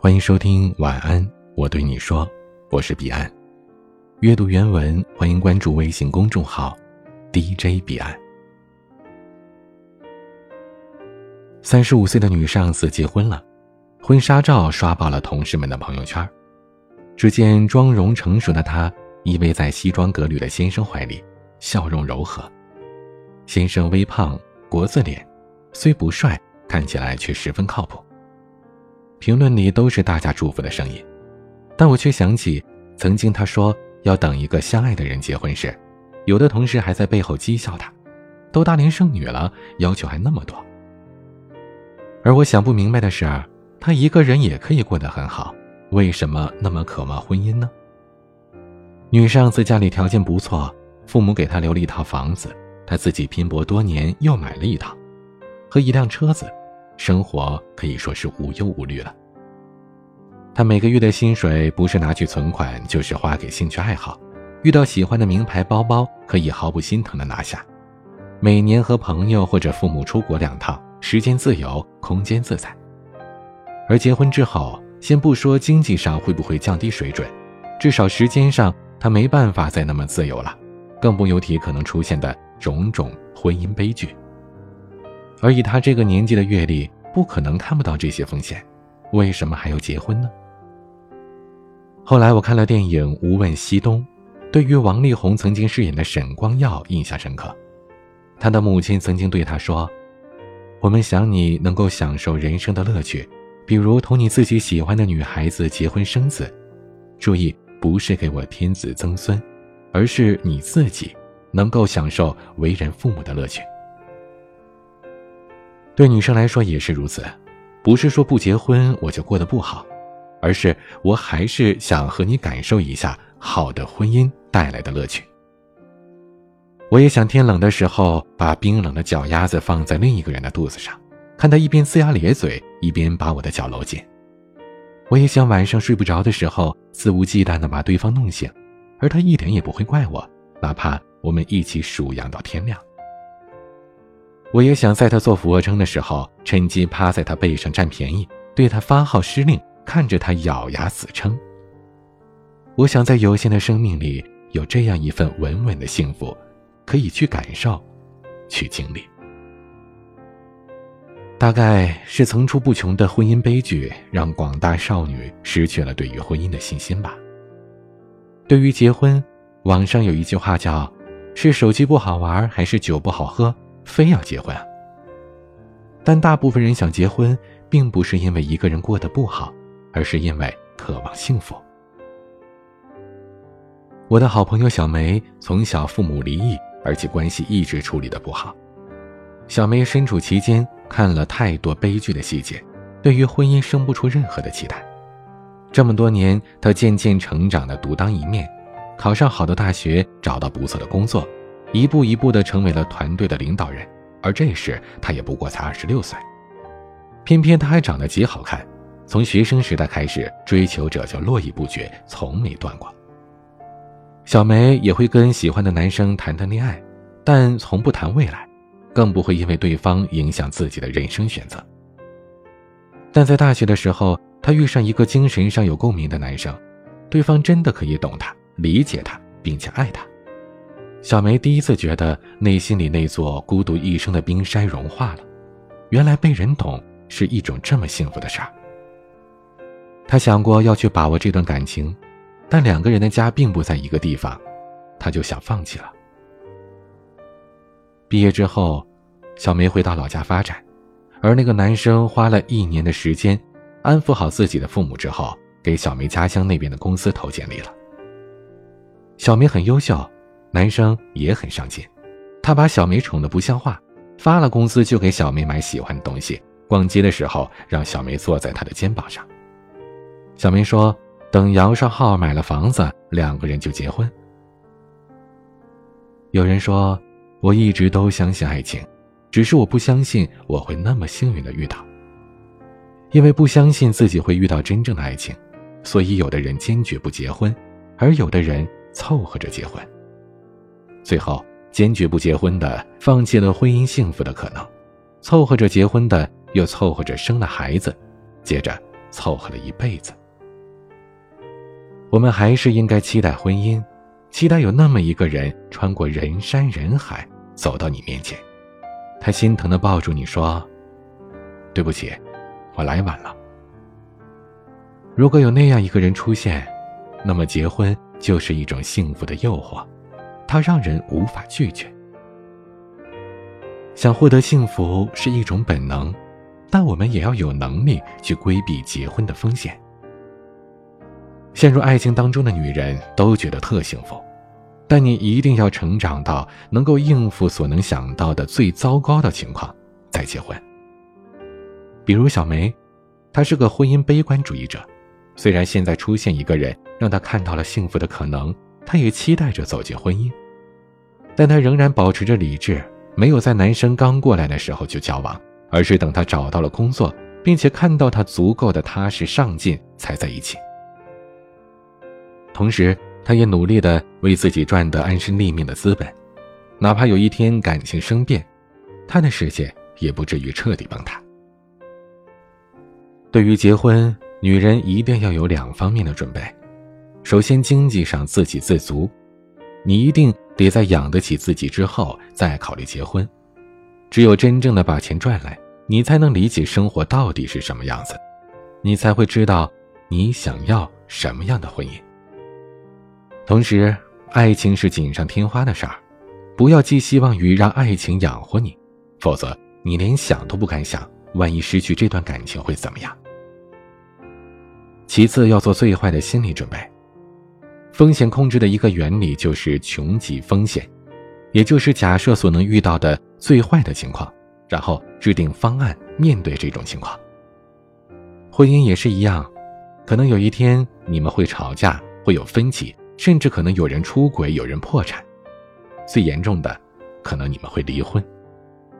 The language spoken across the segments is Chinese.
欢迎收听晚安，我对你说，我是彼岸。阅读原文，欢迎关注微信公众号 DJ 彼岸。三十五岁的女上司结婚了，婚纱照刷爆了同事们的朋友圈。只见妆容成熟的她依偎在西装革履的先生怀里，笑容柔和。先生微胖，国字脸，虽不帅，看起来却十分靠谱。评论里都是大家祝福的声音，但我却想起曾经他说要等一个相爱的人结婚时，有的同事还在背后讥笑他，都大龄剩女了，要求还那么多。而我想不明白的是，他一个人也可以过得很好，为什么那么渴望婚姻呢？女上司家里条件不错，父母给她留了一套房子，她自己拼搏多年又买了一套，和一辆车子。生活可以说是无忧无虑了。他每个月的薪水不是拿去存款，就是花给兴趣爱好。遇到喜欢的名牌包包，可以毫不心疼的拿下。每年和朋友或者父母出国两趟，时间自由，空间自在。而结婚之后，先不说经济上会不会降低水准，至少时间上他没办法再那么自由了，更不用提可能出现的种种婚姻悲剧。而以他这个年纪的阅历，不可能看不到这些风险，为什么还要结婚呢？后来我看了电影《无问西东》，对于王力宏曾经饰演的沈光耀印象深刻。他的母亲曾经对他说：“我们想你能够享受人生的乐趣，比如同你自己喜欢的女孩子结婚生子。注意，不是给我添子增孙，而是你自己能够享受为人父母的乐趣。”对女生来说也是如此，不是说不结婚我就过得不好，而是我还是想和你感受一下好的婚姻带来的乐趣。我也想天冷的时候把冰冷的脚丫子放在另一个人的肚子上，看他一边呲牙咧嘴，一边把我的脚搂紧。我也想晚上睡不着的时候肆无忌惮地把对方弄醒，而他一点也不会怪我，哪怕我们一起数羊到天亮。我也想在他做俯卧撑的时候，趁机趴在他背上占便宜，对他发号施令，看着他咬牙死撑。我想在有限的生命里有这样一份稳稳的幸福，可以去感受，去经历。大概是层出不穷的婚姻悲剧，让广大少女失去了对于婚姻的信心吧。对于结婚，网上有一句话叫：“是手机不好玩，还是酒不好喝？”非要结婚啊，但大部分人想结婚，并不是因为一个人过得不好，而是因为渴望幸福。我的好朋友小梅从小父母离异，而且关系一直处理的不好。小梅身处其间，看了太多悲剧的细节，对于婚姻生不出任何的期待。这么多年，她渐渐成长的独当一面，考上好的大学，找到不错的工作。一步一步的成为了团队的领导人，而这时他也不过才二十六岁，偏偏他还长得极好看，从学生时代开始，追求者就络绎不绝，从没断过。小梅也会跟喜欢的男生谈谈恋爱，但从不谈未来，更不会因为对方影响自己的人生选择。但在大学的时候，她遇上一个精神上有共鸣的男生，对方真的可以懂她、理解她，并且爱她。小梅第一次觉得内心里那座孤独一生的冰山融化了，原来被人懂是一种这么幸福的事儿。她想过要去把握这段感情，但两个人的家并不在一个地方，她就想放弃了。毕业之后，小梅回到老家发展，而那个男生花了一年的时间安抚好自己的父母之后，给小梅家乡那边的公司投简历了。小梅很优秀。男生也很上进，他把小梅宠得不像话，发了工资就给小梅买喜欢的东西，逛街的时候让小梅坐在他的肩膀上。小梅说：“等摇上号买了房子，两个人就结婚。”有人说：“我一直都相信爱情，只是我不相信我会那么幸运的遇到。因为不相信自己会遇到真正的爱情，所以有的人坚决不结婚，而有的人凑合着结婚。”最后，坚决不结婚的放弃了婚姻幸福的可能，凑合着结婚的又凑合着生了孩子，接着凑合了一辈子。我们还是应该期待婚姻，期待有那么一个人穿过人山人海走到你面前，他心疼的抱住你说：“对不起，我来晚了。”如果有那样一个人出现，那么结婚就是一种幸福的诱惑，它让人无法拒绝。想获得幸福是一种本能，但我们也要有能力去规避结婚的风险。陷入爱情当中的女人都觉得特幸福，但你一定要成长到能够应付所能想到的最糟糕的情况再结婚。比如小梅，她是个婚姻悲观主义者，虽然现在出现一个人让她看到了幸福的可能，她也期待着走进婚姻，但她仍然保持着理智。没有在男生刚过来的时候就交往，而是等他找到了工作，并且看到他足够的踏实上进，才在一起。同时，他也努力的为自己赚得安身立命的资本，哪怕有一天感情生变，他的世界也不至于彻底崩塌。对于结婚，女人一定要有两方面的准备，首先经济上自给自足，你一定。得在养得起自己之后再考虑结婚，只有真正的把钱赚来，你才能理解生活到底是什么样子，你才会知道你想要什么样的婚姻。同时，爱情是锦上添花的事儿，不要寄希望于让爱情养活你，否则你连想都不敢想，万一失去这段感情会怎么样？其次，要做最坏的心理准备。风险控制的一个原理就是穷极风险，也就是假设所能遇到的最坏的情况，然后制定方案面对这种情况。婚姻也是一样，可能有一天你们会吵架，会有分歧，甚至可能有人出轨，有人破产，最严重的，可能你们会离婚。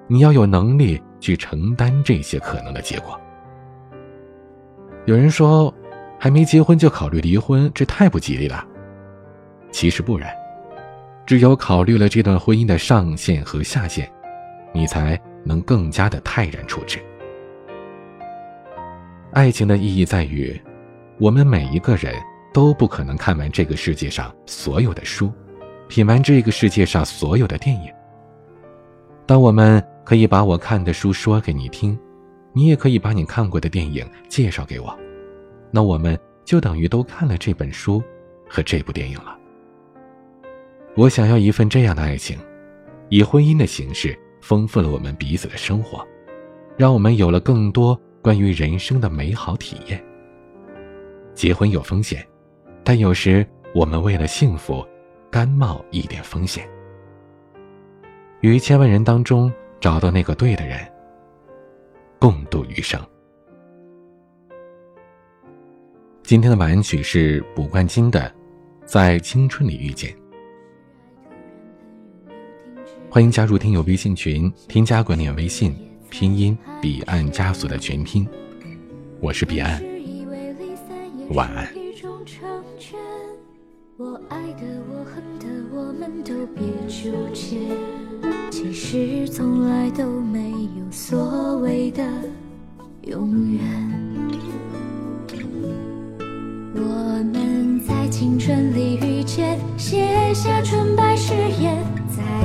你要有能力去承担这些可能的结果。有人说，还没结婚就考虑离婚，这太不吉利了。其实不然，只有考虑了这段婚姻的上限和下限，你才能更加的泰然处之。爱情的意义在于，我们每一个人都不可能看完这个世界上所有的书，品完这个世界上所有的电影。当我们可以把我看的书说给你听，你也可以把你看过的电影介绍给我，那我们就等于都看了这本书和这部电影了。我想要一份这样的爱情，以婚姻的形式丰富了我们彼此的生活，让我们有了更多关于人生的美好体验。结婚有风险，但有时我们为了幸福，甘冒一点风险。于千万人当中找到那个对的人，共度余生。今天的晚安曲是卜冠金的《在青春里遇见》。欢迎加入听友微信群，添加关联微信，拼音彼岸加索的全拼，我是彼岸，晚安。我爱的，我恨的，我们都别纠结。其实从来都没有所谓的永远。我们在青春里遇见，写下纯白誓言。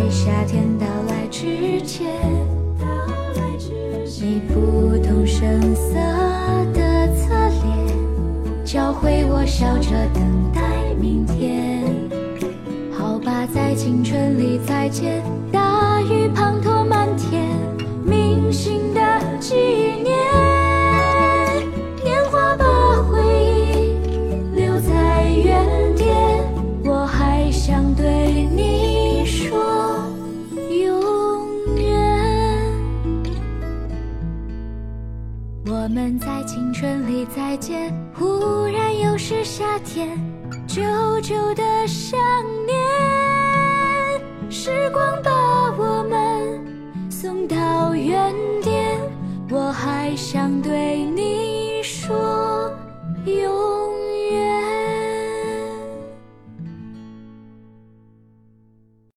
在夏天到来之前，你不动声色的侧脸，教会我笑着等待明天。好吧，在青春里再见，久的想念，